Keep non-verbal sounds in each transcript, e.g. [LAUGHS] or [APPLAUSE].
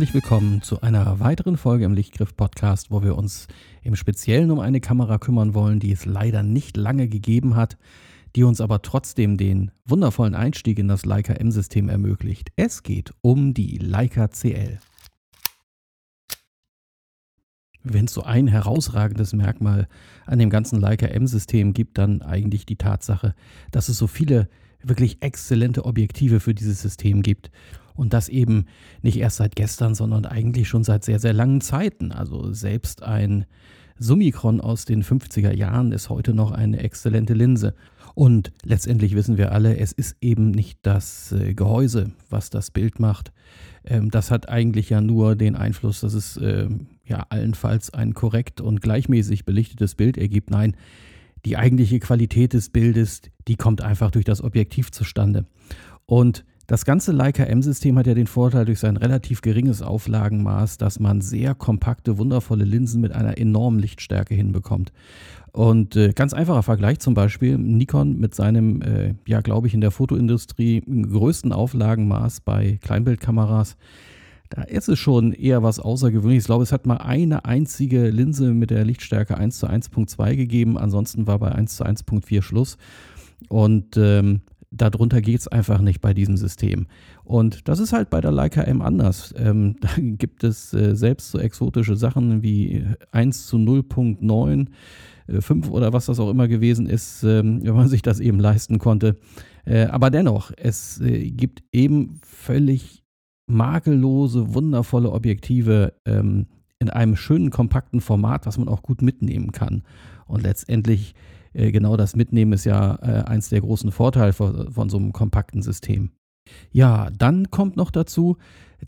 Herzlich willkommen zu einer weiteren Folge im Lichtgriff Podcast, wo wir uns im Speziellen um eine Kamera kümmern wollen, die es leider nicht lange gegeben hat, die uns aber trotzdem den wundervollen Einstieg in das Leica M-System ermöglicht. Es geht um die Leica CL. Wenn es so ein herausragendes Merkmal an dem ganzen Leica M-System gibt, dann eigentlich die Tatsache, dass es so viele wirklich exzellente Objektive für dieses System gibt. Und das eben nicht erst seit gestern, sondern eigentlich schon seit sehr, sehr langen Zeiten. Also selbst ein Summicron aus den 50er Jahren ist heute noch eine exzellente Linse. Und letztendlich wissen wir alle, es ist eben nicht das äh, Gehäuse, was das Bild macht. Ähm, das hat eigentlich ja nur den Einfluss, dass es ähm, ja allenfalls ein korrekt und gleichmäßig belichtetes Bild ergibt. Nein, die eigentliche Qualität des Bildes, die kommt einfach durch das Objektiv zustande. Und das ganze Leica M-System hat ja den Vorteil durch sein relativ geringes Auflagenmaß, dass man sehr kompakte, wundervolle Linsen mit einer enormen Lichtstärke hinbekommt. Und äh, ganz einfacher Vergleich zum Beispiel Nikon mit seinem, äh, ja glaube ich, in der Fotoindustrie größten Auflagenmaß bei Kleinbildkameras. Da ist es schon eher was Außergewöhnliches. Ich glaube, es hat mal eine einzige Linse mit der Lichtstärke 1 zu 1.2 gegeben. Ansonsten war bei 1 zu 1.4 Schluss. Und ähm, darunter geht es einfach nicht bei diesem System. Und das ist halt bei der Leica M anders. Ähm, [LAUGHS] da gibt es äh, selbst so exotische Sachen wie 1 zu 0.9, äh, 5 oder was das auch immer gewesen ist, ähm, [LAUGHS] wenn man sich das eben leisten konnte. Äh, aber dennoch, es äh, gibt eben völlig makellose, wundervolle Objektive ähm, in einem schönen, kompakten Format, was man auch gut mitnehmen kann. Und letztendlich äh, genau das Mitnehmen ist ja äh, eins der großen Vorteile von, so einem kompakten System. Ja, dann kommt noch dazu,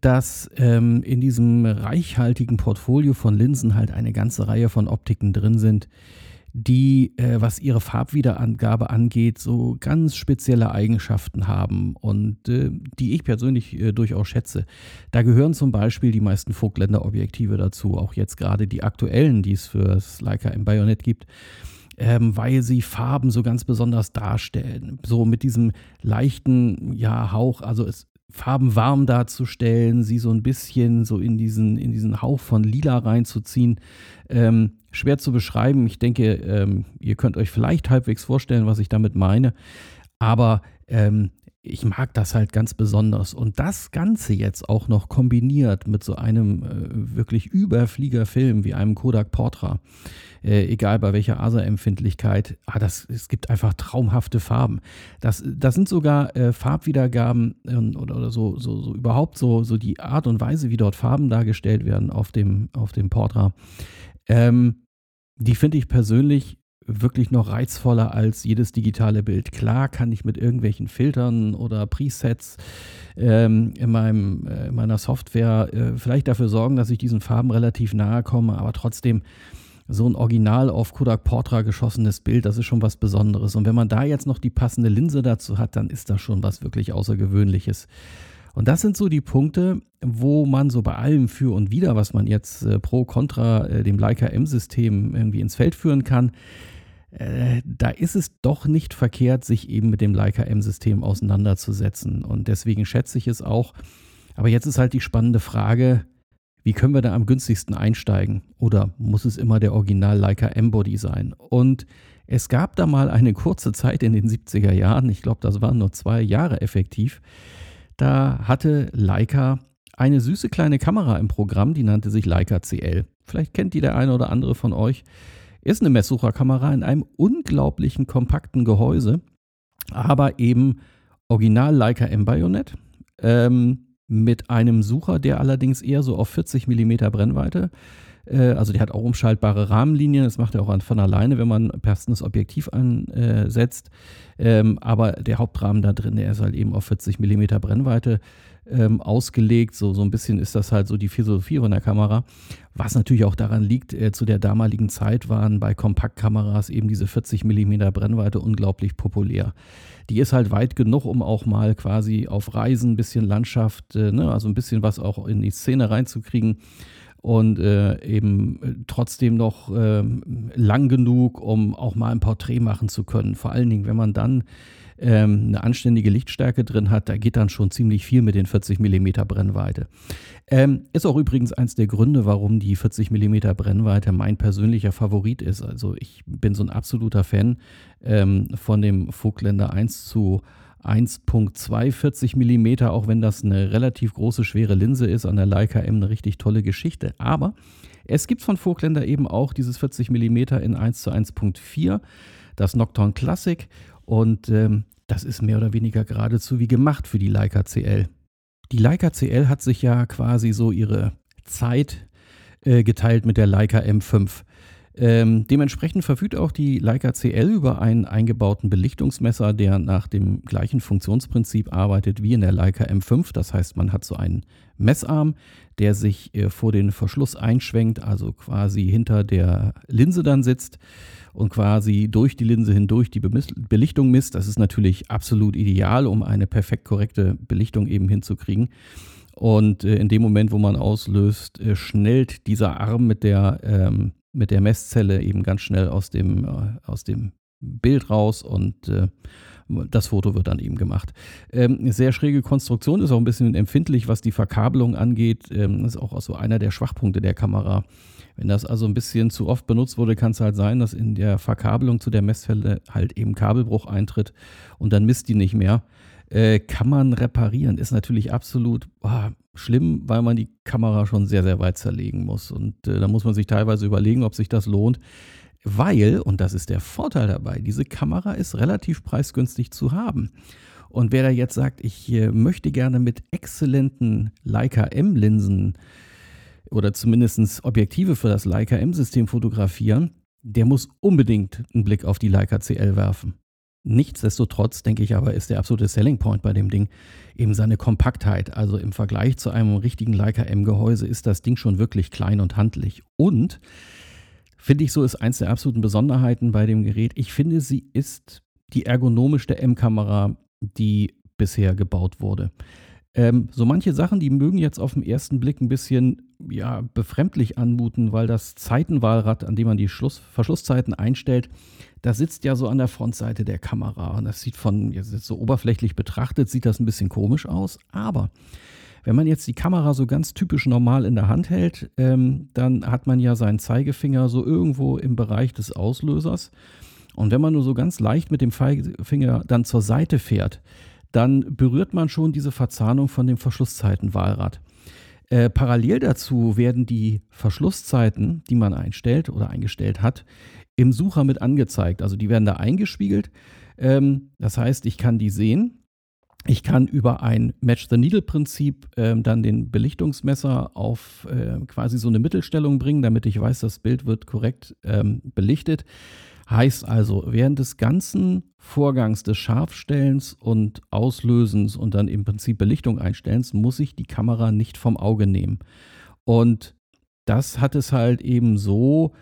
dass ähm, in diesem reichhaltigen Portfolio von Linsen halt eine ganze Reihe von Optiken drin sind, die, äh, was ihre Farbwiederangabe angeht, so ganz spezielle Eigenschaften haben und äh, die ich persönlich äh, durchaus schätze. Da gehören zum Beispiel die meisten Vogtländer-Objektive dazu, auch jetzt gerade die aktuellen, die es für das Leica im Bayonet gibt ähm, weil sie Farben so ganz besonders darstellen. So mit diesem leichten ja, Hauch, also es, Farben warm darzustellen, sie so ein bisschen so in diesen, in diesen Hauch von Lila reinzuziehen. Ähm, schwer zu beschreiben. Ich denke, ähm, ihr könnt euch vielleicht halbwegs vorstellen, was ich damit meine. Aber ähm, ich mag das halt ganz besonders. Und das Ganze jetzt auch noch kombiniert mit so einem äh, wirklich Überfliegerfilm wie einem Kodak Portra, äh, egal bei welcher ASA-Empfindlichkeit, ah, das, es gibt einfach traumhafte Farben. Das, das sind sogar äh, Farbwiedergaben äh, oder, oder so, so, so, überhaupt so, so die Art und Weise, wie dort Farben dargestellt werden auf dem, auf dem Portra. Ähm, die finde ich persönlich wirklich noch reizvoller als jedes digitale Bild. Klar kann ich mit irgendwelchen Filtern oder Presets ähm, in, meinem, äh, in meiner Software äh, vielleicht dafür sorgen, dass ich diesen Farben relativ nahe komme, aber trotzdem so ein original auf Kodak Portra geschossenes Bild, das ist schon was Besonderes. Und wenn man da jetzt noch die passende Linse dazu hat, dann ist das schon was wirklich Außergewöhnliches. Und das sind so die Punkte, wo man so bei allem für und wider, was man jetzt äh, pro kontra äh, dem Leica M-System irgendwie ins Feld führen kann, äh, da ist es doch nicht verkehrt, sich eben mit dem Leica M-System auseinanderzusetzen. Und deswegen schätze ich es auch. Aber jetzt ist halt die spannende Frage, wie können wir da am günstigsten einsteigen? Oder muss es immer der Original Leica M-Body sein? Und es gab da mal eine kurze Zeit in den 70er Jahren, ich glaube, das waren nur zwei Jahre effektiv, da hatte Leica eine süße kleine Kamera im Programm, die nannte sich Leica CL. Vielleicht kennt die der eine oder andere von euch. Ist eine Messsucherkamera in einem unglaublichen kompakten Gehäuse, aber eben original Leica M-Bayonet. Ähm, mit einem Sucher, der allerdings eher so auf 40 mm Brennweite äh, also der hat auch umschaltbare Rahmenlinien, das macht er auch von alleine, wenn man passendes Objektiv ansetzt. Ähm, aber der Hauptrahmen da drin, der ist halt eben auf 40 mm Brennweite ähm, ausgelegt. So, so ein bisschen ist das halt so die Philosophie von der Kamera. Was natürlich auch daran liegt, äh, zu der damaligen Zeit waren bei Kompaktkameras eben diese 40 mm Brennweite unglaublich populär. Die ist halt weit genug, um auch mal quasi auf Reisen ein bisschen Landschaft, äh, ne, also ein bisschen was auch in die Szene reinzukriegen und äh, eben äh, trotzdem noch äh, lang genug, um auch mal ein Porträt machen zu können. Vor allen Dingen, wenn man dann ähm, eine anständige Lichtstärke drin hat, da geht dann schon ziemlich viel mit den 40 mm Brennweite. Ähm, ist auch übrigens eins der Gründe, warum die 40 mm Brennweite mein persönlicher Favorit ist. Also ich bin so ein absoluter Fan ähm, von dem Vogtländer 1 zu 1.240 mm, auch wenn das eine relativ große, schwere Linse ist, an der Leica M eine richtig tolle Geschichte. Aber es gibt von Vogtländer eben auch dieses 40 mm in 1 zu 1.4, das Nocturne Classic. Und ähm, das ist mehr oder weniger geradezu wie gemacht für die Leica CL. Die Leica CL hat sich ja quasi so ihre Zeit äh, geteilt mit der Leica M5. Ähm, dementsprechend verfügt auch die Leica CL über einen eingebauten Belichtungsmesser, der nach dem gleichen Funktionsprinzip arbeitet wie in der Leica M5. Das heißt, man hat so einen Messarm, der sich äh, vor den Verschluss einschwenkt, also quasi hinter der Linse dann sitzt und quasi durch die Linse hindurch die Belichtung misst. Das ist natürlich absolut ideal, um eine perfekt korrekte Belichtung eben hinzukriegen. Und äh, in dem Moment, wo man auslöst, äh, schnellt dieser Arm mit der ähm, mit der Messzelle eben ganz schnell aus dem, äh, aus dem Bild raus und äh, das Foto wird dann eben gemacht. Ähm, sehr schräge Konstruktion, ist auch ein bisschen empfindlich, was die Verkabelung angeht. Ähm, ist auch so einer der Schwachpunkte der Kamera. Wenn das also ein bisschen zu oft benutzt wurde, kann es halt sein, dass in der Verkabelung zu der Messfälle halt eben Kabelbruch eintritt und dann misst die nicht mehr. Äh, kann man reparieren. Ist natürlich absolut boah, schlimm, weil man die Kamera schon sehr, sehr weit zerlegen muss. Und äh, da muss man sich teilweise überlegen, ob sich das lohnt. Weil, und das ist der Vorteil dabei, diese Kamera ist relativ preisgünstig zu haben. Und wer da jetzt sagt, ich äh, möchte gerne mit exzellenten Leica M-Linsen oder zumindest Objektive für das Leica M-System fotografieren, der muss unbedingt einen Blick auf die Leica CL werfen. Nichtsdestotrotz, denke ich aber, ist der absolute Selling Point bei dem Ding eben seine Kompaktheit. Also im Vergleich zu einem richtigen Leica M-Gehäuse ist das Ding schon wirklich klein und handlich. Und finde ich so, ist eins der absoluten Besonderheiten bei dem Gerät. Ich finde, sie ist die ergonomischste M-Kamera, die bisher gebaut wurde. Ähm, so manche Sachen, die mögen jetzt auf den ersten Blick ein bisschen ja, befremdlich anmuten, weil das Zeitenwahlrad, an dem man die Schluss Verschlusszeiten einstellt, das sitzt ja so an der Frontseite der Kamera. Und das sieht von, jetzt so oberflächlich betrachtet, sieht das ein bisschen komisch aus. Aber wenn man jetzt die Kamera so ganz typisch normal in der Hand hält, ähm, dann hat man ja seinen Zeigefinger so irgendwo im Bereich des Auslösers. Und wenn man nur so ganz leicht mit dem Zeigefinger dann zur Seite fährt, dann berührt man schon diese Verzahnung von dem Verschlusszeitenwahlrad. Äh, parallel dazu werden die Verschlusszeiten, die man einstellt oder eingestellt hat, im Sucher mit angezeigt. Also die werden da eingespiegelt. Ähm, das heißt, ich kann die sehen. Ich kann über ein Match-the-Needle-Prinzip ähm, dann den Belichtungsmesser auf äh, quasi so eine Mittelstellung bringen, damit ich weiß, das Bild wird korrekt ähm, belichtet. Heißt also, während des ganzen Vorgangs des Scharfstellens und Auslösens und dann im Prinzip Belichtung einstellens, muss ich die Kamera nicht vom Auge nehmen. Und das hat es halt eben so,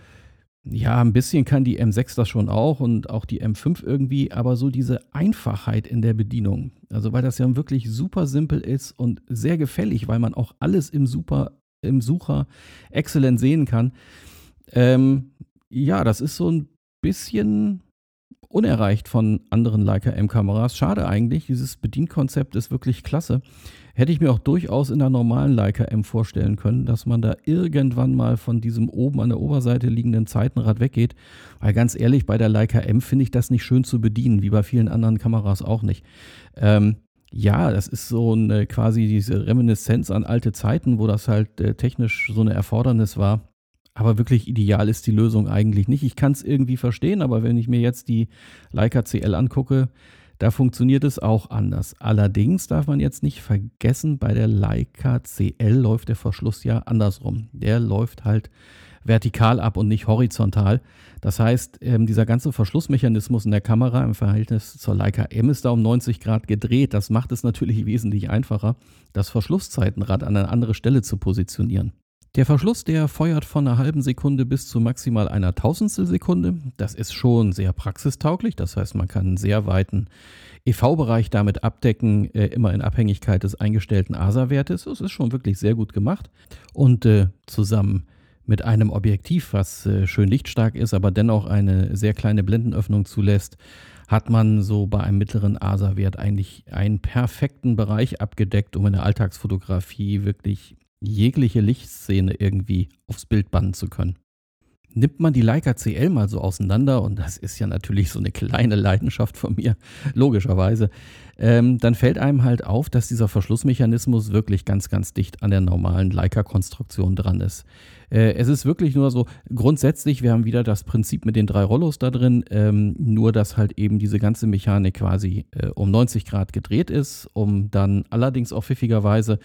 ja, ein bisschen kann die M6 das schon auch und auch die M5 irgendwie, aber so diese Einfachheit in der Bedienung. Also, weil das ja wirklich super simpel ist und sehr gefällig, weil man auch alles im, super, im Sucher exzellent sehen kann. Ähm, ja, das ist so ein bisschen unerreicht von anderen Leica M-Kameras. Schade eigentlich, dieses Bedienkonzept ist wirklich klasse. Hätte ich mir auch durchaus in der normalen Leica M vorstellen können, dass man da irgendwann mal von diesem oben an der Oberseite liegenden Zeitenrad weggeht. Weil ganz ehrlich, bei der Leica M finde ich das nicht schön zu bedienen, wie bei vielen anderen Kameras auch nicht. Ähm, ja, das ist so eine quasi diese Reminiszenz an alte Zeiten, wo das halt äh, technisch so eine Erfordernis war. Aber wirklich ideal ist die Lösung eigentlich nicht. Ich kann es irgendwie verstehen, aber wenn ich mir jetzt die Leica CL angucke, da funktioniert es auch anders. Allerdings darf man jetzt nicht vergessen, bei der Leica CL läuft der Verschluss ja andersrum. Der läuft halt vertikal ab und nicht horizontal. Das heißt, ähm, dieser ganze Verschlussmechanismus in der Kamera im Verhältnis zur Leica M ist da um 90 Grad gedreht. Das macht es natürlich [LAUGHS] wesentlich einfacher, das Verschlusszeitenrad an eine andere Stelle zu positionieren. Der Verschluss, der feuert von einer halben Sekunde bis zu maximal einer Tausendstel Sekunde. Das ist schon sehr praxistauglich. Das heißt, man kann einen sehr weiten EV-Bereich damit abdecken, äh, immer in Abhängigkeit des eingestellten ASA-Wertes. Das ist schon wirklich sehr gut gemacht. Und äh, zusammen mit einem Objektiv, was äh, schön lichtstark ist, aber dennoch eine sehr kleine Blendenöffnung zulässt, hat man so bei einem mittleren ASA-Wert eigentlich einen perfekten Bereich abgedeckt, um in der Alltagsfotografie wirklich jegliche Lichtszene irgendwie aufs Bild bannen zu können. Nimmt man die Leica CL mal so auseinander, und das ist ja natürlich so eine kleine Leidenschaft von mir, [LAUGHS] logischerweise, ähm, dann fällt einem halt auf, dass dieser Verschlussmechanismus wirklich ganz, ganz dicht an der normalen Leica-Konstruktion dran ist. Äh, es ist wirklich nur so, grundsätzlich, wir haben wieder das Prinzip mit den drei Rollos da drin, ähm, nur dass halt eben diese ganze Mechanik quasi äh, um 90 Grad gedreht ist, um dann allerdings auch pfiffigerweise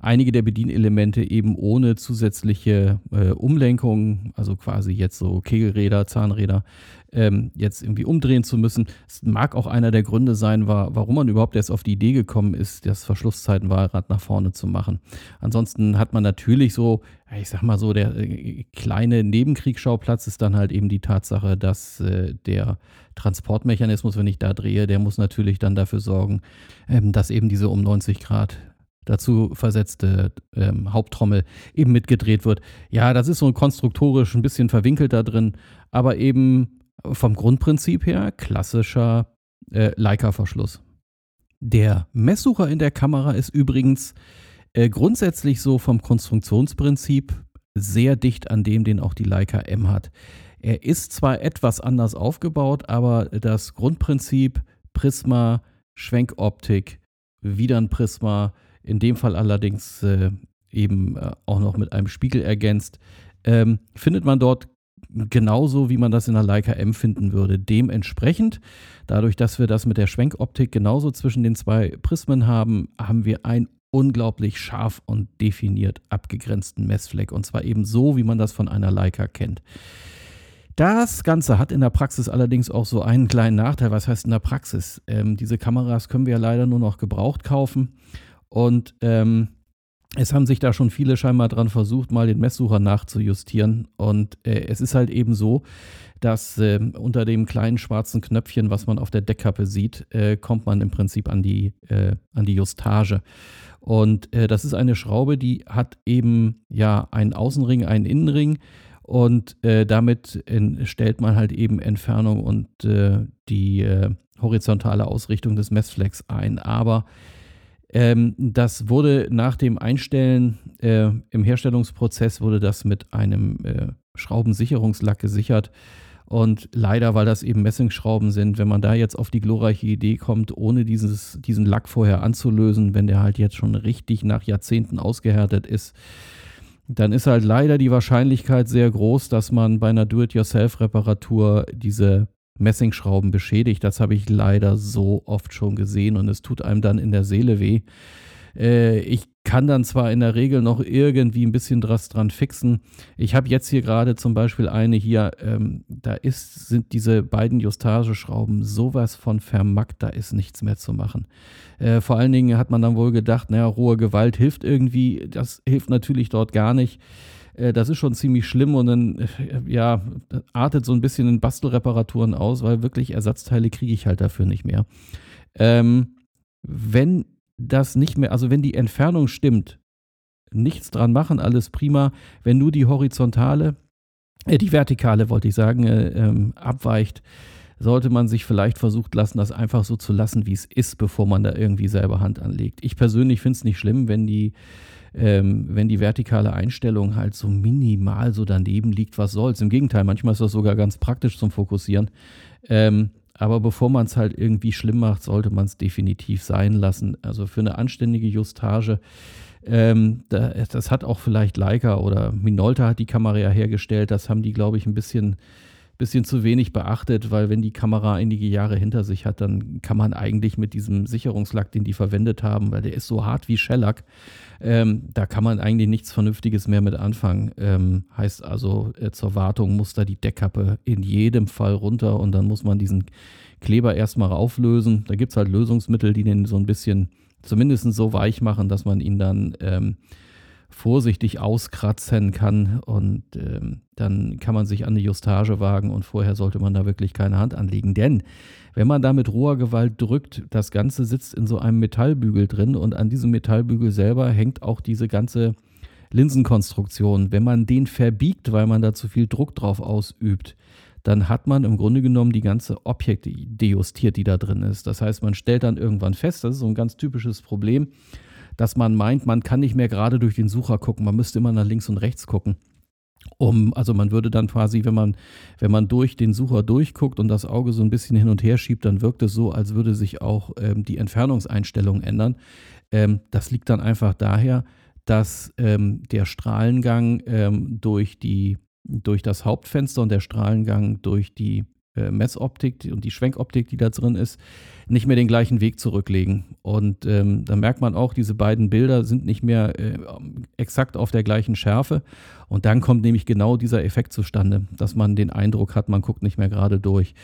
einige der Bedienelemente eben ohne zusätzliche äh, Umlenkung, also quasi jetzt so Kegelräder, Zahnräder, ähm, jetzt irgendwie umdrehen zu müssen. Es mag auch einer der Gründe sein, war, warum man überhaupt erst auf die Idee gekommen ist, das Verschlusszeitenwahlrad nach vorne zu machen. Ansonsten hat man natürlich so, ich sag mal so, der äh, kleine Nebenkriegsschauplatz ist dann halt eben die Tatsache, dass äh, der Transportmechanismus, wenn ich da drehe, der muss natürlich dann dafür sorgen, ähm, dass eben diese um 90 Grad dazu versetzte ähm, Haupttrommel eben mitgedreht wird. Ja, das ist so konstruktorisch ein bisschen verwinkelt da drin, aber eben vom Grundprinzip her klassischer äh, Leica-Verschluss. Der Messsucher in der Kamera ist übrigens äh, grundsätzlich so vom Konstruktionsprinzip sehr dicht an dem, den auch die Leica M hat. Er ist zwar etwas anders aufgebaut, aber das Grundprinzip Prisma, Schwenkoptik, wieder ein Prisma, in dem Fall allerdings äh, eben äh, auch noch mit einem Spiegel ergänzt, ähm, findet man dort genauso, wie man das in der Leica M finden würde. Dementsprechend, dadurch, dass wir das mit der Schwenkoptik genauso zwischen den zwei Prismen haben, haben wir einen unglaublich scharf und definiert abgegrenzten Messfleck. Und zwar eben so, wie man das von einer Leica kennt. Das Ganze hat in der Praxis allerdings auch so einen kleinen Nachteil. Was heißt in der Praxis? Ähm, diese Kameras können wir ja leider nur noch gebraucht kaufen. Und ähm, es haben sich da schon viele scheinbar dran versucht, mal den Messsucher nachzujustieren. Und äh, es ist halt eben so, dass äh, unter dem kleinen schwarzen Knöpfchen, was man auf der Deckkappe sieht, äh, kommt man im Prinzip an die, äh, an die Justage. Und äh, das ist eine Schraube, die hat eben ja einen Außenring, einen Innenring. Und äh, damit stellt man halt eben Entfernung und die horizontale Ausrichtung des Messflecks ein. Aber ähm, das wurde nach dem Einstellen äh, im Herstellungsprozess wurde das mit einem äh, Schraubensicherungslack gesichert. Und leider, weil das eben Messingschrauben sind, wenn man da jetzt auf die glorreiche Idee kommt, ohne dieses, diesen Lack vorher anzulösen, wenn der halt jetzt schon richtig nach Jahrzehnten ausgehärtet ist, dann ist halt leider die Wahrscheinlichkeit sehr groß, dass man bei einer Do-it-yourself-Reparatur diese Messingschrauben beschädigt. Das habe ich leider so oft schon gesehen und es tut einem dann in der Seele weh. Äh, ich kann dann zwar in der Regel noch irgendwie ein bisschen was dran fixen. Ich habe jetzt hier gerade zum Beispiel eine hier, ähm, da ist, sind diese beiden Justageschrauben sowas von vermackt, da ist nichts mehr zu machen. Äh, vor allen Dingen hat man dann wohl gedacht, naja, rohe Gewalt hilft irgendwie. Das hilft natürlich dort gar nicht. Äh, das ist schon ziemlich schlimm und dann, äh, ja, artet so ein bisschen in Bastelreparaturen aus, weil wirklich Ersatzteile kriege ich halt dafür nicht mehr. Ähm, wenn das nicht mehr, also wenn die Entfernung stimmt, nichts dran machen, alles prima. Wenn nur die horizontale, äh, die vertikale, wollte ich sagen, äh, ähm, abweicht, sollte man sich vielleicht versucht lassen, das einfach so zu lassen, wie es ist, bevor man da irgendwie selber Hand anlegt. Ich persönlich finde es nicht schlimm, wenn die ähm, wenn die vertikale Einstellung halt so minimal so daneben liegt, was soll's. Im Gegenteil, manchmal ist das sogar ganz praktisch zum Fokussieren. Ähm, aber bevor man es halt irgendwie schlimm macht, sollte man es definitiv sein lassen. Also für eine anständige Justage, ähm, da, das hat auch vielleicht Leica oder Minolta hat die Kamera ja hergestellt. Das haben die, glaube ich, ein bisschen bisschen zu wenig beachtet, weil wenn die Kamera einige Jahre hinter sich hat, dann kann man eigentlich mit diesem Sicherungslack, den die verwendet haben, weil der ist so hart wie Shellac, ähm, da kann man eigentlich nichts Vernünftiges mehr mit anfangen. Ähm, heißt also, äh, zur Wartung muss da die Deckkappe in jedem Fall runter und dann muss man diesen Kleber erstmal auflösen. Da gibt es halt Lösungsmittel, die den so ein bisschen zumindest so weich machen, dass man ihn dann ähm, vorsichtig auskratzen kann und ähm, dann kann man sich an die Justage wagen und vorher sollte man da wirklich keine Hand anlegen. Denn wenn man da mit roher Gewalt drückt, das Ganze sitzt in so einem Metallbügel drin und an diesem Metallbügel selber hängt auch diese ganze Linsenkonstruktion. Wenn man den verbiegt, weil man da zu viel Druck drauf ausübt, dann hat man im Grunde genommen die ganze Objekte dejustiert, die da drin ist. Das heißt, man stellt dann irgendwann fest, das ist so ein ganz typisches Problem, dass man meint, man kann nicht mehr gerade durch den Sucher gucken, man müsste immer nach links und rechts gucken. Um, also man würde dann quasi, wenn man, wenn man durch den Sucher durchguckt und das Auge so ein bisschen hin und her schiebt, dann wirkt es so, als würde sich auch ähm, die Entfernungseinstellung ändern. Ähm, das liegt dann einfach daher, dass ähm, der Strahlengang ähm, durch, die, durch das Hauptfenster und der Strahlengang durch die äh, Messoptik und die Schwenkoptik, die da drin ist, nicht mehr den gleichen Weg zurücklegen. Und ähm, da merkt man auch, diese beiden Bilder sind nicht mehr äh, exakt auf der gleichen Schärfe. Und dann kommt nämlich genau dieser Effekt zustande, dass man den Eindruck hat, man guckt nicht mehr gerade durch.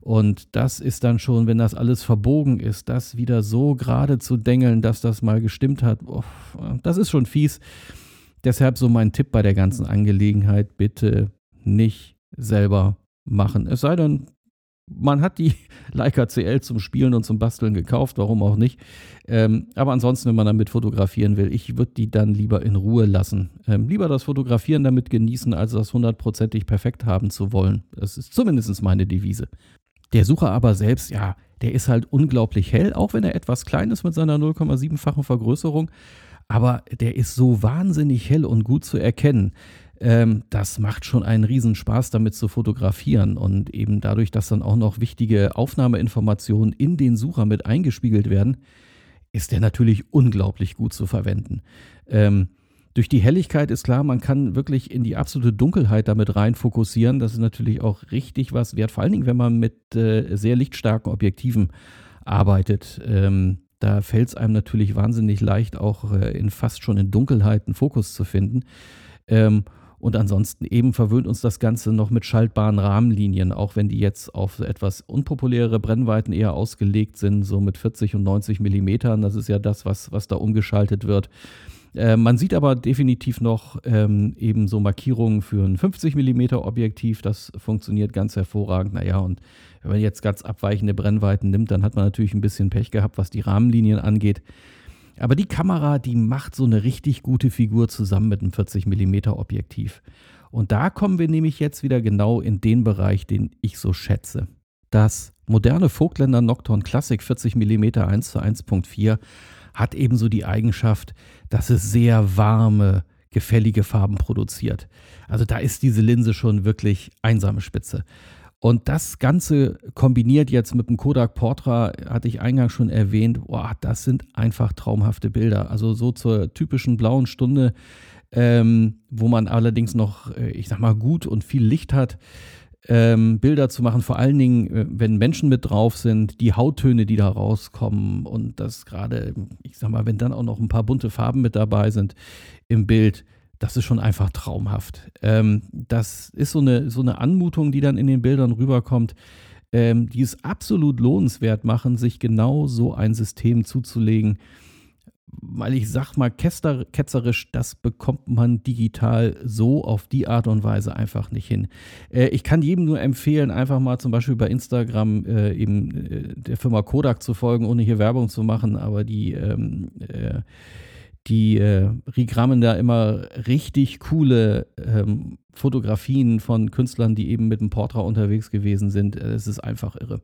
Und das ist dann schon, wenn das alles verbogen ist, das wieder so gerade zu dengeln, dass das mal gestimmt hat, oh, das ist schon fies. Deshalb so mein Tipp bei der ganzen Angelegenheit, bitte nicht selber machen. Es sei denn, man hat die [LAUGHS] Leica CL zum Spielen und zum Basteln gekauft, warum auch nicht. Ähm, aber ansonsten, wenn man damit fotografieren will, ich würde die dann lieber in Ruhe lassen. Ähm, lieber das Fotografieren damit genießen, als das hundertprozentig perfekt haben zu wollen. Das ist zumindest meine Devise. Der Sucher aber selbst, ja, der ist halt unglaublich hell, auch wenn er etwas klein ist mit seiner 0,7-fachen Vergrößerung. Aber der ist so wahnsinnig hell und gut zu erkennen ähm, das macht schon einen Riesenspaß, damit zu fotografieren. Und eben dadurch, dass dann auch noch wichtige Aufnahmeinformationen in den Sucher mit eingespiegelt werden, ist der natürlich unglaublich gut zu verwenden. Ähm, durch die Helligkeit ist klar, man kann wirklich in die absolute Dunkelheit damit rein fokussieren. Das ist natürlich auch richtig was wert, vor allen Dingen, wenn man mit äh, sehr lichtstarken Objektiven arbeitet. Ähm, da fällt es einem natürlich wahnsinnig leicht, auch äh, in fast schon in Dunkelheit einen Fokus zu finden. Ähm, und ansonsten eben verwöhnt uns das Ganze noch mit schaltbaren Rahmenlinien, auch wenn die jetzt auf etwas unpopuläre Brennweiten eher ausgelegt sind, so mit 40 und 90 Millimetern. Das ist ja das, was, was da umgeschaltet wird. Äh, man sieht aber definitiv noch ähm, eben so Markierungen für ein 50 mm Objektiv. Das funktioniert ganz hervorragend. Naja, und wenn man jetzt ganz abweichende Brennweiten nimmt, dann hat man natürlich ein bisschen Pech gehabt, was die Rahmenlinien angeht. Aber die Kamera, die macht so eine richtig gute Figur zusammen mit einem 40 mm Objektiv. Und da kommen wir nämlich jetzt wieder genau in den Bereich, den ich so schätze. Das moderne Vogtländer Nocturne Classic 40 mm 1 zu 1.4 hat ebenso die Eigenschaft, dass es sehr warme, gefällige Farben produziert. Also da ist diese Linse schon wirklich einsame Spitze. Und das Ganze kombiniert jetzt mit dem Kodak Portra, hatte ich eingangs schon erwähnt, boah, das sind einfach traumhafte Bilder. Also so zur typischen blauen Stunde, ähm, wo man allerdings noch, äh, ich sag mal, gut und viel Licht hat. Ähm, Bilder zu machen, vor allen Dingen, äh, wenn Menschen mit drauf sind, die Hauttöne, die da rauskommen und das gerade, ich sag mal, wenn dann auch noch ein paar bunte Farben mit dabei sind im Bild, das ist schon einfach traumhaft. Ähm, das ist so eine, so eine Anmutung, die dann in den Bildern rüberkommt, ähm, die es absolut lohnenswert machen, sich genau so ein System zuzulegen. Weil ich sag mal, ketzerisch, das bekommt man digital so auf die Art und Weise einfach nicht hin. Äh, ich kann jedem nur empfehlen, einfach mal zum Beispiel bei Instagram äh, eben äh, der Firma Kodak zu folgen, ohne hier Werbung zu machen, aber die ähm, äh, die äh, regrammen da immer richtig coole ähm, Fotografien von Künstlern, die eben mit dem Portra unterwegs gewesen sind. Äh, es ist einfach irre.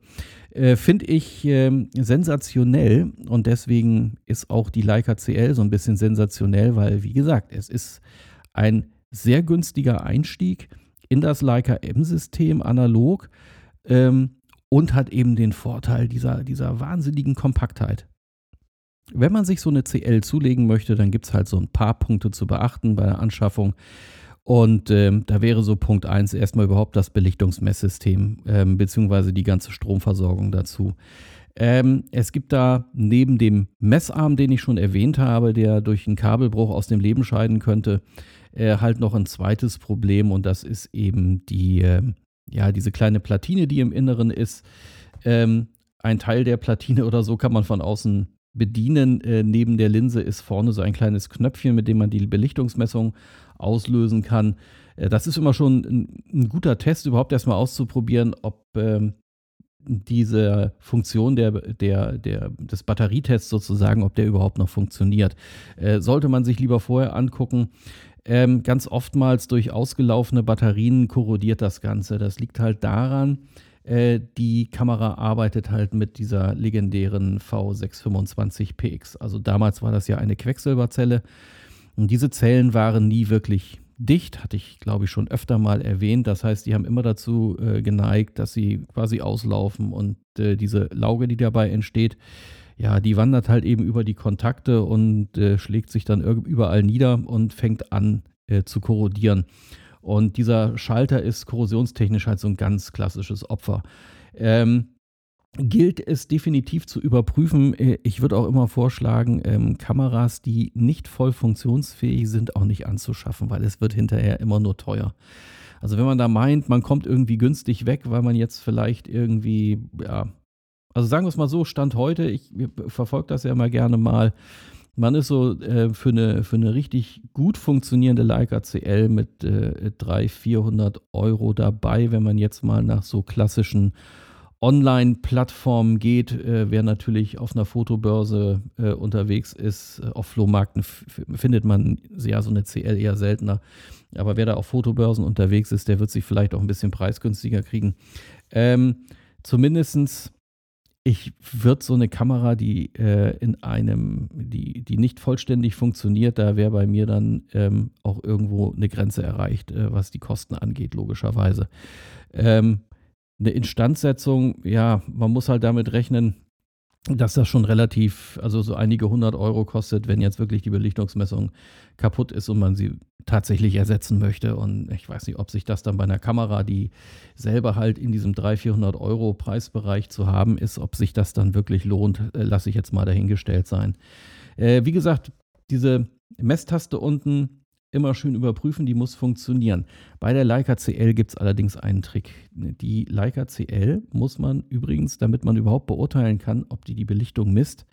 Äh, Finde ich äh, sensationell und deswegen ist auch die Leica CL so ein bisschen sensationell, weil, wie gesagt, es ist ein sehr günstiger Einstieg in das Leica M-System analog ähm, und hat eben den Vorteil dieser, dieser wahnsinnigen Kompaktheit. Wenn man sich so eine CL zulegen möchte, dann gibt es halt so ein paar Punkte zu beachten bei der Anschaffung. Und ähm, da wäre so Punkt 1 erstmal überhaupt das Belichtungsmesssystem, ähm, beziehungsweise die ganze Stromversorgung dazu. Ähm, es gibt da neben dem Messarm, den ich schon erwähnt habe, der durch einen Kabelbruch aus dem Leben scheiden könnte, äh, halt noch ein zweites Problem und das ist eben die, äh, ja, diese kleine Platine, die im Inneren ist. Ähm, ein Teil der Platine oder so kann man von außen bedienen. Äh, neben der Linse ist vorne so ein kleines Knöpfchen, mit dem man die Belichtungsmessung auslösen kann. Äh, das ist immer schon ein, ein, guter Test, überhaupt erstmal auszuprobieren, ob ähm, diese Funktion der, der, der, des Batterietests sozusagen, ob der überhaupt noch funktioniert. Äh, sollte man sich lieber vorher angucken. Ähm, ganz oftmals durch ausgelaufene Batterien korrodiert das Ganze. Das liegt halt daran, äh, die Kamera arbeitet halt mit dieser legendären V625PX. Also damals war das ja eine Quecksilberzelle. Und diese Zellen waren nie wirklich dicht, hatte ich glaube ich schon öfter mal erwähnt. Das heißt, die haben immer dazu äh, geneigt, dass sie quasi auslaufen und äh, diese Lauge, die dabei entsteht, ja, die wandert halt eben über die Kontakte und äh, schlägt sich dann überall nieder und fängt an äh, zu korrodieren. Und dieser Schalter ist korrosionstechnisch halt so ein ganz klassisches Opfer. Ähm, gilt es definitiv zu überprüfen. Äh, ich würde auch immer vorschlagen, ähm, Kameras, die nicht voll funktionsfähig sind, auch nicht anzuschaffen, weil es wird hinterher immer nur teuer. Also wenn man da meint, man kommt irgendwie günstig weg, weil man jetzt vielleicht irgendwie, ja, also sagen wir es mal so, Stand heute, ich verfolge das ja immer gerne mal, man ist so äh, für, eine, für eine richtig gut funktionierende Leica CL mit äh, 300, 400 Euro dabei, wenn man jetzt mal nach so klassischen Online-Plattformen geht, äh, wer natürlich auf einer Fotobörse äh, unterwegs ist, äh, auf Flohmarkten findet man ja so eine CL eher seltener. Aber wer da auf Fotobörsen unterwegs ist, der wird sich vielleicht auch ein bisschen preisgünstiger kriegen. Ähm, zumindestens ich würde so eine Kamera, die äh, in einem, die, die nicht vollständig funktioniert, da wäre bei mir dann ähm, auch irgendwo eine Grenze erreicht, äh, was die Kosten angeht, logischerweise. Ähm, eine Instandsetzung, ja, man muss halt damit rechnen, dass das schon relativ, also so einige hundert Euro kostet, wenn jetzt wirklich die Belichtungsmessung kaputt ist und man sie tatsächlich ersetzen möchte. Und ich weiß nicht, ob sich das dann bei einer Kamera, die selber halt in diesem 300, 400 Euro Preisbereich zu haben ist, ob sich das dann wirklich lohnt, äh, lasse ich jetzt mal dahingestellt sein. Äh, wie gesagt, diese Messtaste unten immer schön überprüfen, die muss funktionieren. Bei der Leica CL gibt es allerdings einen Trick. Die Leica CL muss man übrigens, damit man überhaupt beurteilen kann, ob die die Belichtung misst,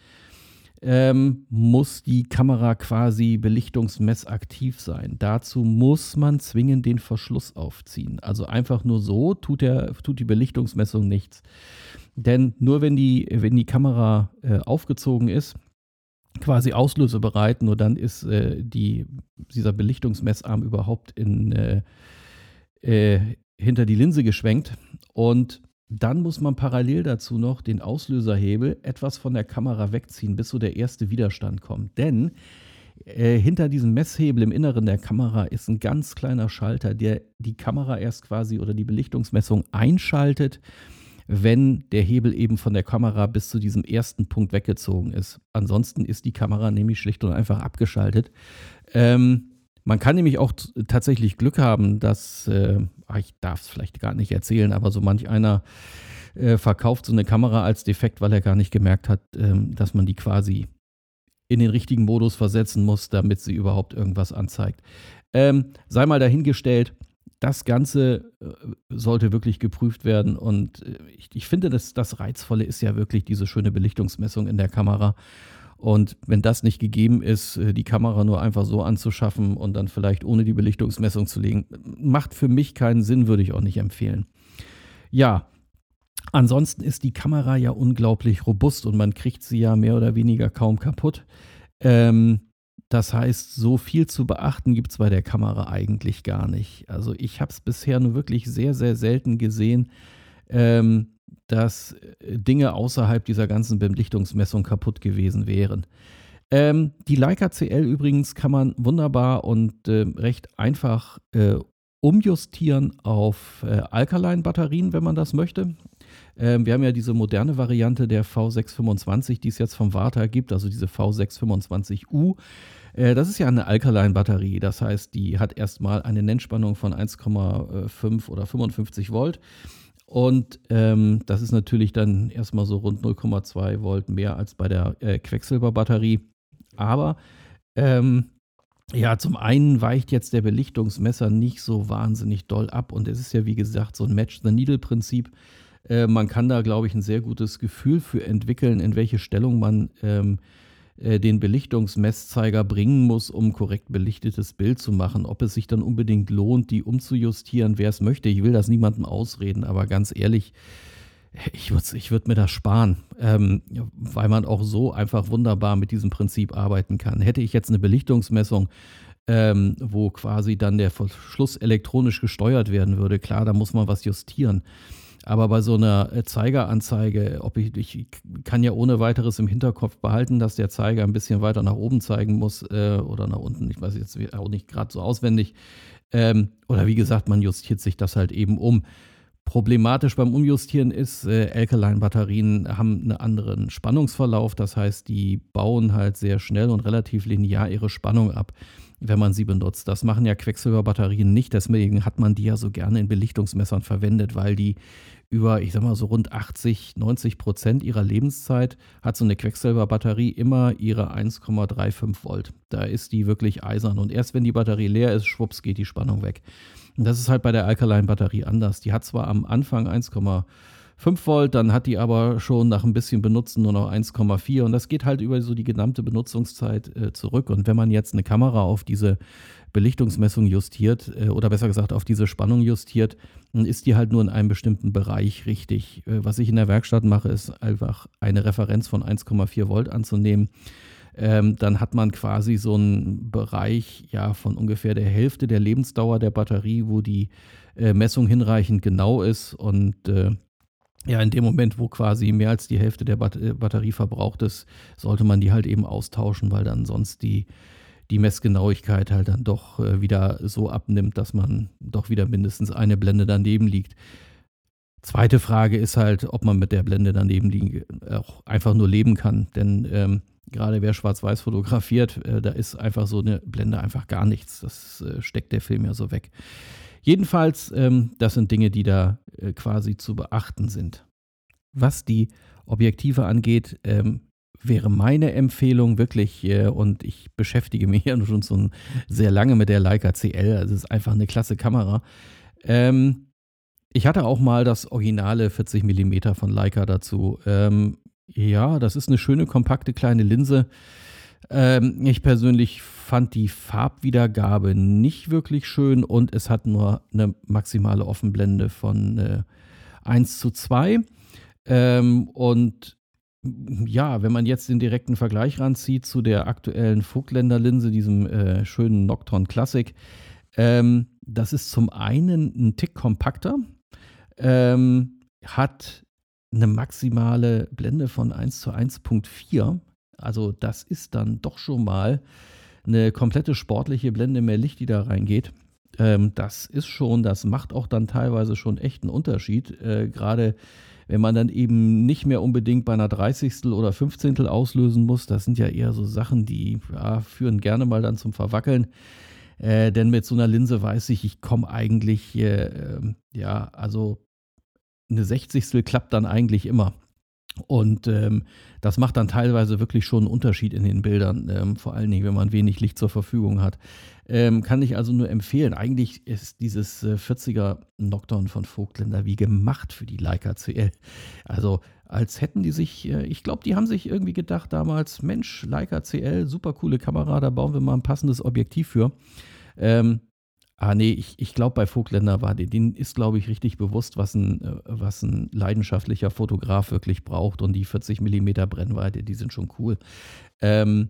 ähm, muss die Kamera quasi belichtungsmessaktiv sein. Dazu muss man zwingend den Verschluss aufziehen. Also einfach nur so tut, der, tut die Belichtungsmessung nichts. Denn nur wenn die, wenn die Kamera äh, aufgezogen ist, quasi auslösebereit, nur dann ist äh, die, dieser Belichtungsmessarm überhaupt in, äh, äh, hinter die Linse geschwenkt. Und dann muss man parallel dazu noch den Auslöserhebel etwas von der Kamera wegziehen, bis so der erste Widerstand kommt. Denn äh, hinter diesem Messhebel im Inneren der Kamera ist ein ganz kleiner Schalter, der die Kamera erst quasi oder die Belichtungsmessung einschaltet wenn der Hebel eben von der Kamera bis zu diesem ersten Punkt weggezogen ist. Ansonsten ist die Kamera nämlich schlicht und einfach abgeschaltet. Ähm, man kann nämlich auch tatsächlich Glück haben, dass, äh, ah, ich darf es vielleicht gar nicht erzählen, aber so manch einer äh, verkauft so eine Kamera als defekt, weil er gar nicht gemerkt hat, äh, dass man die quasi in den richtigen Modus versetzen muss, damit sie überhaupt irgendwas anzeigt. Ähm, sei mal dahingestellt, das Ganze äh, sollte wirklich geprüft werden. Und äh, ich, ich finde, dass das Reizvolle ist ja wirklich diese schöne Belichtungsmessung in der Kamera. Und wenn das nicht gegeben ist, äh, die Kamera nur einfach so anzuschaffen und dann vielleicht ohne die Belichtungsmessung zu legen, macht für mich keinen Sinn, würde ich auch nicht empfehlen. Ja, ansonsten ist die Kamera ja unglaublich robust und man kriegt sie ja mehr oder weniger kaum kaputt. Ähm, das heißt, so viel zu beachten gibt es bei der Kamera eigentlich gar nicht. Also ich habe es bisher nur wirklich sehr, sehr selten gesehen, ähm, dass äh, Dinge außerhalb dieser ganzen Belichtungsmessung kaputt gewesen wären. Ähm, die Leica CL übrigens kann man wunderbar und äh, recht einfach äh, umjustieren auf äh, Alkaline-Batterien, wenn man das möchte. Ähm, wir haben ja diese moderne Variante der V625, die es jetzt vom Warta gibt, also diese V625U. Äh, das ist ja eine Alkaline-Batterie, das heißt, die hat erstmal eine Nennspannung von 1,5 oder 55 Volt. Und ähm, das ist natürlich dann erstmal so rund 0,2 Volt mehr als bei der äh, Quecksilberbatterie. Aber ähm, ja, zum einen weicht jetzt der Belichtungsmesser nicht so wahnsinnig doll ab und es ist ja wie gesagt so ein Match-the-Needle-Prinzip. Äh, man kann da, glaube ich, ein sehr gutes Gefühl für entwickeln, in welche Stellung man ähm, äh, den Belichtungsmesszeiger bringen muss, um korrekt belichtetes Bild zu machen. Ob es sich dann unbedingt lohnt, die umzujustieren, wer es möchte. Ich will das niemandem ausreden, aber ganz ehrlich, ich würde ich würd mir das sparen, ähm, weil man auch so einfach wunderbar mit diesem Prinzip arbeiten kann. Hätte ich jetzt eine Belichtungsmessung ähm, wo quasi dann der Verschluss elektronisch gesteuert werden würde. Klar, da muss man was justieren. Aber bei so einer äh, Zeigeranzeige, ob ich, ich kann ja ohne weiteres im Hinterkopf behalten, dass der Zeiger ein bisschen weiter nach oben zeigen muss äh, oder nach unten. Ich weiß jetzt auch nicht gerade so auswendig. Ähm, oder wie gesagt, man justiert sich das halt eben um. Problematisch beim Umjustieren ist, äh, Alkaline-Batterien haben einen anderen Spannungsverlauf. Das heißt, die bauen halt sehr schnell und relativ linear ihre Spannung ab wenn man sie benutzt. Das machen ja Quecksilberbatterien nicht, deswegen hat man die ja so gerne in Belichtungsmessern verwendet, weil die über, ich sag mal, so rund 80, 90 Prozent ihrer Lebenszeit hat so eine Quecksilberbatterie immer ihre 1,35 Volt. Da ist die wirklich eisern und erst wenn die Batterie leer ist, schwupps, geht die Spannung weg. Und das ist halt bei der Alkaline-Batterie anders. Die hat zwar am Anfang 1,5 5 Volt, dann hat die aber schon nach ein bisschen Benutzen nur noch 1,4 und das geht halt über so die gesamte Benutzungszeit äh, zurück. Und wenn man jetzt eine Kamera auf diese Belichtungsmessung justiert äh, oder besser gesagt auf diese Spannung justiert, dann ist die halt nur in einem bestimmten Bereich richtig. Äh, was ich in der Werkstatt mache, ist einfach eine Referenz von 1,4 Volt anzunehmen. Ähm, dann hat man quasi so einen Bereich ja von ungefähr der Hälfte der Lebensdauer der Batterie, wo die äh, Messung hinreichend genau ist und äh, ja, in dem Moment, wo quasi mehr als die Hälfte der Bat äh, Batterie verbraucht ist, sollte man die halt eben austauschen, weil dann sonst die, die Messgenauigkeit halt dann doch äh, wieder so abnimmt, dass man doch wieder mindestens eine Blende daneben liegt. Zweite Frage ist halt, ob man mit der Blende daneben liegen auch einfach nur leben kann. Denn ähm, gerade wer schwarz-weiß fotografiert, äh, da ist einfach so eine Blende einfach gar nichts. Das äh, steckt der Film ja so weg. Jedenfalls, ähm, das sind Dinge, die da äh, quasi zu beachten sind. Was die Objektive angeht, ähm, wäre meine Empfehlung wirklich, äh, und ich beschäftige mich [LAUGHS] ja schon so sehr lange mit der Leica CL, also es ist einfach eine klasse Kamera. Ähm, ich hatte auch mal das originale 40 mm von Leica dazu. Ähm, ja, das ist eine schöne, kompakte kleine Linse. Ähm, ich persönlich fand die Farbwiedergabe nicht wirklich schön und es hat nur eine maximale Offenblende von äh, 1 zu 2. Ähm, und ja, wenn man jetzt den direkten Vergleich ranzieht zu der aktuellen Vogtländer Linse, diesem äh, schönen Noctron Classic, ähm, das ist zum einen ein Tick kompakter, ähm, hat eine maximale Blende von 1 zu 1.4 also das ist dann doch schon mal eine komplette sportliche Blende mehr Licht, die da reingeht. Ähm, das ist schon, das macht auch dann teilweise schon echt einen Unterschied. Äh, Gerade wenn man dann eben nicht mehr unbedingt bei einer 30. oder 15. auslösen muss. Das sind ja eher so Sachen, die ja, führen gerne mal dann zum Verwackeln. Äh, denn mit so einer Linse weiß ich, ich komme eigentlich, äh, ja, also eine 60. klappt dann eigentlich immer. Und ähm, das macht dann teilweise wirklich schon einen Unterschied in den Bildern, ähm, vor allen Dingen, wenn man wenig Licht zur Verfügung hat. Ähm, kann ich also nur empfehlen. Eigentlich ist dieses äh, 40er Nocturne von Vogtländer wie gemacht für die Leica CL. Also als hätten die sich, äh, ich glaube, die haben sich irgendwie gedacht damals, Mensch, Leica CL, super coole Kamera, da bauen wir mal ein passendes Objektiv für. Ähm, Ah, nee, ich, ich glaube, bei Vogtländer war der, denen ist, glaube ich, richtig bewusst, was ein, äh, was ein leidenschaftlicher Fotograf wirklich braucht. Und die 40 mm Brennweite, die sind schon cool. Ähm,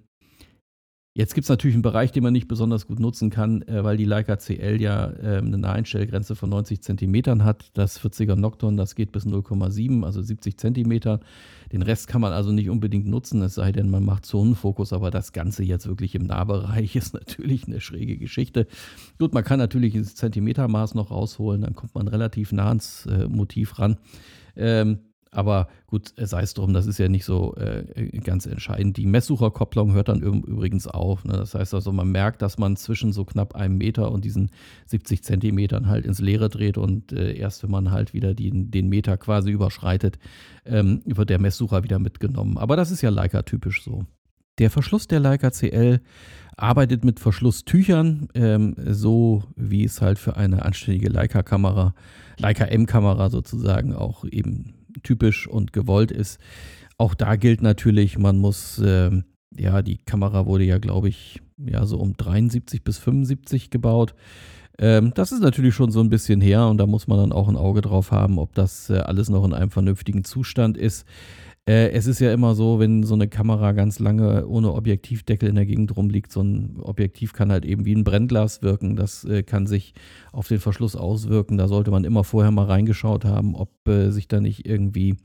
Jetzt gibt es natürlich einen Bereich, den man nicht besonders gut nutzen kann, äh, weil die Leica CL ja äh, eine Naheinstellgrenze von 90 cm hat. Das 40er Nocturne, das geht bis 0,7, also 70 cm. Den Rest kann man also nicht unbedingt nutzen, es sei denn, man macht Zonenfokus, aber das Ganze jetzt wirklich im Nahbereich [LAUGHS] ist natürlich eine schräge Geschichte. Gut, man kann natürlich das Zentimetermaß noch rausholen, dann kommt man relativ nah ans äh, Motiv ran. Ähm, aber gut, sei es drum, das ist ja nicht so äh, ganz entscheidend. Die Messsucherkopplung hört dann übrigens auf. Ne? Das heißt also, man merkt, dass man zwischen so knapp einem Meter und diesen 70 Zentimetern halt ins Leere dreht und äh, erst wenn man halt wieder die, den Meter quasi überschreitet, ähm, wird der Messsucher wieder mitgenommen. Aber das ist ja Leica-typisch so. Der Verschluss der Leica CL arbeitet mit Verschlusstüchern, ähm, so wie es halt für eine anständige Leica-Kamera, Leica M-Kamera sozusagen auch eben typisch und gewollt ist. Auch da gilt natürlich, man muss, äh, ja, die Kamera wurde ja, glaube ich, ja, so um 73 bis 75 gebaut. Ähm, das ist natürlich schon so ein bisschen her und da muss man dann auch ein Auge drauf haben, ob das äh, alles noch in einem vernünftigen Zustand ist. Äh, es ist ja immer so, wenn so eine Kamera ganz lange ohne Objektivdeckel in der Gegend rumliegt, so ein Objektiv kann halt eben wie ein Brennglas wirken. Das äh, kann sich auf den Verschluss auswirken. Da sollte man immer vorher mal reingeschaut haben, ob äh, sich da nicht irgendwie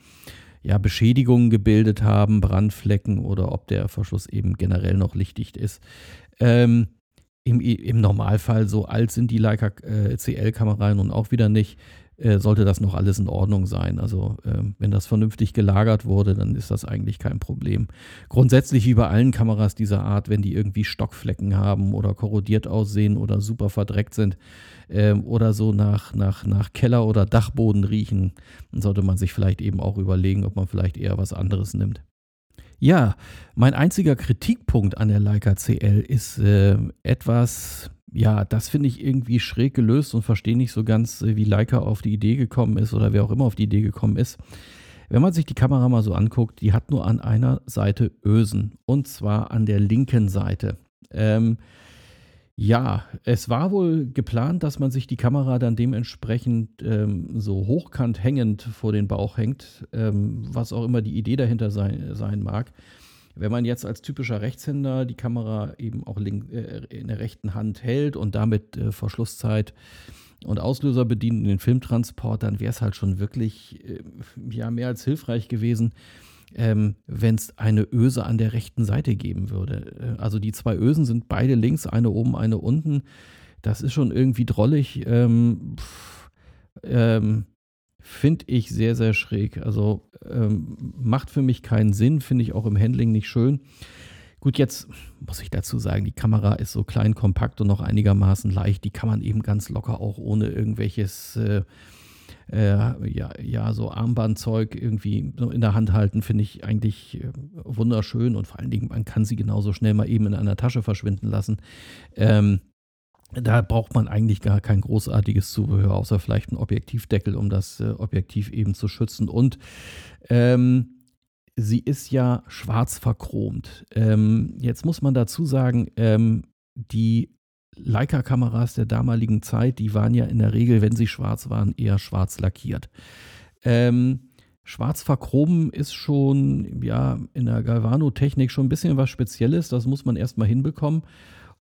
ja, Beschädigungen gebildet haben, Brandflecken oder ob der Verschluss eben generell noch lichtdicht ist. Ähm, im, Im Normalfall, so alt sind die Leica äh, CL-Kameras nun auch wieder nicht, äh, sollte das noch alles in Ordnung sein. Also äh, wenn das vernünftig gelagert wurde, dann ist das eigentlich kein Problem. Grundsätzlich wie bei allen Kameras dieser Art, wenn die irgendwie Stockflecken haben oder korrodiert aussehen oder super verdreckt sind äh, oder so nach, nach, nach Keller oder Dachboden riechen, dann sollte man sich vielleicht eben auch überlegen, ob man vielleicht eher was anderes nimmt. Ja, mein einziger Kritikpunkt an der Leica CL ist äh, etwas, ja, das finde ich irgendwie schräg gelöst und verstehe nicht so ganz, äh, wie Leica auf die Idee gekommen ist oder wer auch immer auf die Idee gekommen ist. Wenn man sich die Kamera mal so anguckt, die hat nur an einer Seite Ösen und zwar an der linken Seite. Ähm, ja, es war wohl geplant, dass man sich die Kamera dann dementsprechend ähm, so hochkant hängend vor den Bauch hängt, ähm, was auch immer die Idee dahinter sein, sein mag. Wenn man jetzt als typischer Rechtshänder die Kamera eben auch link, äh, in der rechten Hand hält und damit äh, Verschlusszeit und Auslöser bedient in den Filmtransport, dann wäre es halt schon wirklich äh, ja, mehr als hilfreich gewesen, ähm, wenn es eine Öse an der rechten Seite geben würde. Äh, also die zwei Ösen sind beide links, eine oben, eine unten. Das ist schon irgendwie drollig. Ähm, ähm, Finde ich sehr, sehr schräg. Also ähm, macht für mich keinen Sinn, finde ich auch im Handling nicht schön. Gut, jetzt muss ich dazu sagen, die Kamera ist so klein, kompakt und noch einigermaßen leicht. Die kann man eben ganz locker auch ohne irgendwelches äh, äh, ja, ja, so Armbandzeug irgendwie in der Hand halten, finde ich eigentlich äh, wunderschön und vor allen Dingen, man kann sie genauso schnell mal eben in einer Tasche verschwinden lassen. Ähm, da braucht man eigentlich gar kein großartiges Zubehör, außer vielleicht ein Objektivdeckel, um das äh, Objektiv eben zu schützen. Und ähm, sie ist ja schwarz verchromt. Ähm, jetzt muss man dazu sagen, ähm, die Leica-Kameras der damaligen Zeit, die waren ja in der Regel, wenn sie schwarz waren, eher schwarz lackiert. Ähm, Schwarz verchromen ist schon, ja, in der Galvano-Technik schon ein bisschen was Spezielles. Das muss man erstmal hinbekommen.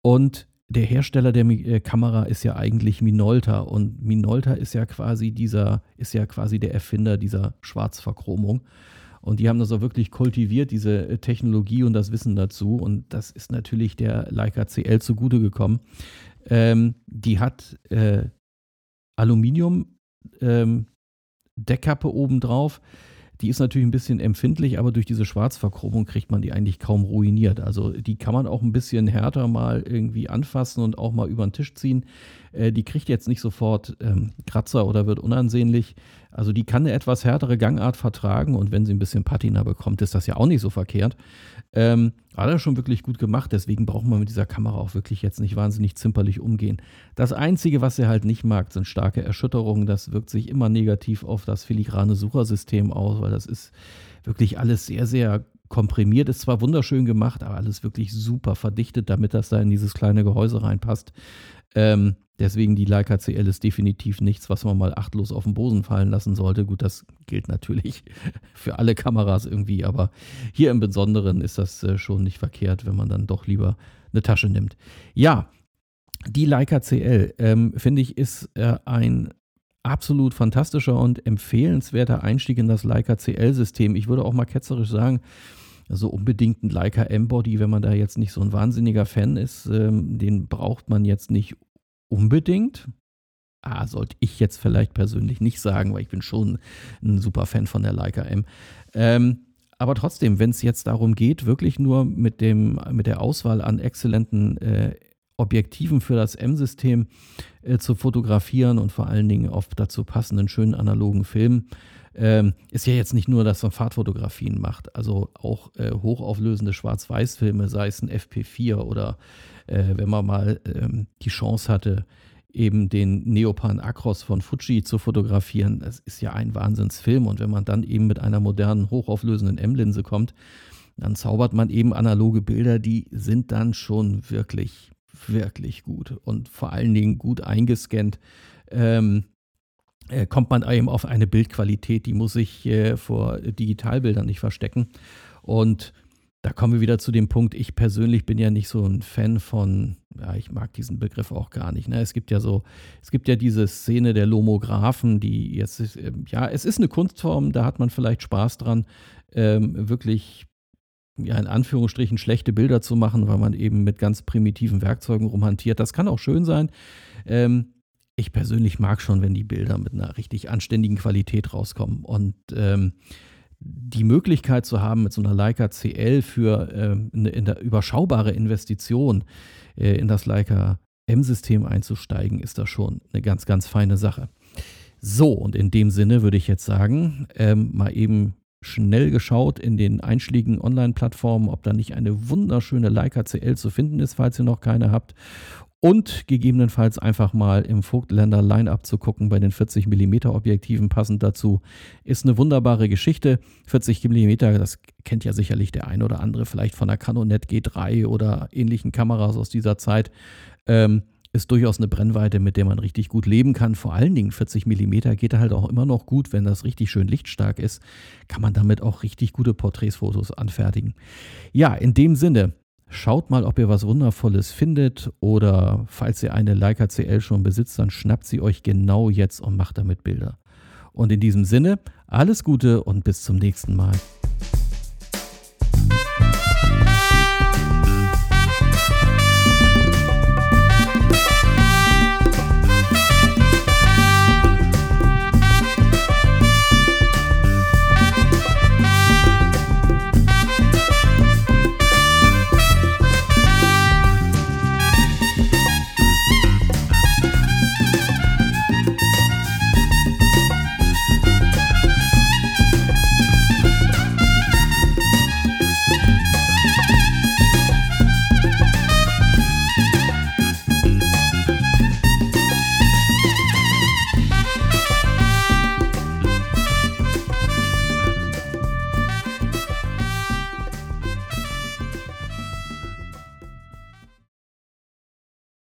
Und der Hersteller der äh, Kamera ist ja eigentlich Minolta. Und Minolta ist ja quasi dieser, ist ja quasi der Erfinder dieser Schwarzverchromung. Und die haben das auch wirklich kultiviert, diese äh, Technologie und das Wissen dazu. Und das ist natürlich der Leica CL zugute gekommen. Ähm, die hat äh, Aluminium ähm, Deckkappe obendrauf. Die ist natürlich ein bisschen empfindlich, aber durch diese Schwarzverchromung kriegt man die eigentlich kaum ruiniert. Also die kann man auch ein bisschen härter mal irgendwie anfassen und auch mal über den Tisch ziehen. Äh, die kriegt jetzt nicht sofort ähm, Kratzer oder wird unansehnlich. Also die kann eine etwas härtere Gangart vertragen und wenn sie ein bisschen Patina bekommt, ist das ja auch nicht so verkehrt. Ähm, hat er schon wirklich gut gemacht, deswegen braucht man mit dieser Kamera auch wirklich jetzt nicht wahnsinnig zimperlich umgehen. Das Einzige, was er halt nicht mag, sind starke Erschütterungen. Das wirkt sich immer negativ auf das filigrane Suchersystem aus, weil das ist wirklich alles sehr, sehr komprimiert. Ist zwar wunderschön gemacht, aber alles wirklich super verdichtet, damit das da in dieses kleine Gehäuse reinpasst. Ähm, Deswegen die Leica CL ist definitiv nichts, was man mal achtlos auf den Boden fallen lassen sollte. Gut, das gilt natürlich [LAUGHS] für alle Kameras irgendwie, aber hier im Besonderen ist das äh, schon nicht verkehrt, wenn man dann doch lieber eine Tasche nimmt. Ja, die Leica CL, ähm, finde ich, ist äh, ein absolut fantastischer und empfehlenswerter Einstieg in das Leica CL-System. Ich würde auch mal ketzerisch sagen, so unbedingt ein Leica M-Body, wenn man da jetzt nicht so ein wahnsinniger Fan ist, ähm, den braucht man jetzt nicht unbedingt. Ah, sollte ich jetzt vielleicht persönlich nicht sagen, weil ich bin schon ein super Fan von der Leica M. Ähm, aber trotzdem, wenn es jetzt darum geht, wirklich nur mit, dem, mit der Auswahl an exzellenten äh, Objektiven für das M-System äh, zu fotografieren und vor allen Dingen auf dazu passenden schönen analogen Filmen, ähm, ist ja jetzt nicht nur, dass man Fahrtfotografien macht, also auch äh, hochauflösende Schwarz-Weiß-Filme, sei es ein FP4 oder äh, wenn man mal ähm, die Chance hatte, eben den Neopan Acros von Fuji zu fotografieren. Das ist ja ein Wahnsinnsfilm. Und wenn man dann eben mit einer modernen, hochauflösenden M-Linse kommt, dann zaubert man eben analoge Bilder, die sind dann schon wirklich, wirklich gut und vor allen Dingen gut eingescannt. Ähm, äh, kommt man eben auf eine Bildqualität, die muss sich äh, vor Digitalbildern nicht verstecken. Und da kommen wir wieder zu dem Punkt, ich persönlich bin ja nicht so ein Fan von, ja, ich mag diesen Begriff auch gar nicht. Ne? Es gibt ja so, es gibt ja diese Szene der Lomographen, die jetzt, ähm, ja, es ist eine Kunstform, da hat man vielleicht Spaß dran, ähm, wirklich, ja, in Anführungsstrichen schlechte Bilder zu machen, weil man eben mit ganz primitiven Werkzeugen rumhantiert. Das kann auch schön sein. Ähm, ich persönlich mag schon, wenn die Bilder mit einer richtig anständigen Qualität rauskommen. Und ähm, die Möglichkeit zu haben, mit so einer Leica CL für äh, eine, eine, überschaubare Investition äh, in das Leica M-System einzusteigen, ist da schon eine ganz, ganz feine Sache. So, und in dem Sinne würde ich jetzt sagen, ähm, mal eben schnell geschaut in den einschlägigen Online-Plattformen, ob da nicht eine wunderschöne Leica CL zu finden ist, falls ihr noch keine habt und gegebenenfalls einfach mal im Vogtländer Line-Up zu gucken bei den 40 mm Objektiven passend dazu. Ist eine wunderbare Geschichte. 40 mm, das kennt ja sicherlich der ein oder andere vielleicht von der Canonet G3 oder ähnlichen Kameras aus dieser Zeit. Ähm, ist durchaus eine Brennweite, mit der man richtig gut leben kann. Vor allen Dingen 40 mm geht halt auch immer noch gut, wenn das richtig schön lichtstark ist, kann man damit auch richtig gute Porträtsfotos anfertigen. Ja, in dem Sinne, Schaut mal, ob ihr was Wundervolles findet oder falls ihr eine Leica CL schon besitzt, dann schnappt sie euch genau jetzt und macht damit Bilder. Und in diesem Sinne, alles Gute und bis zum nächsten Mal.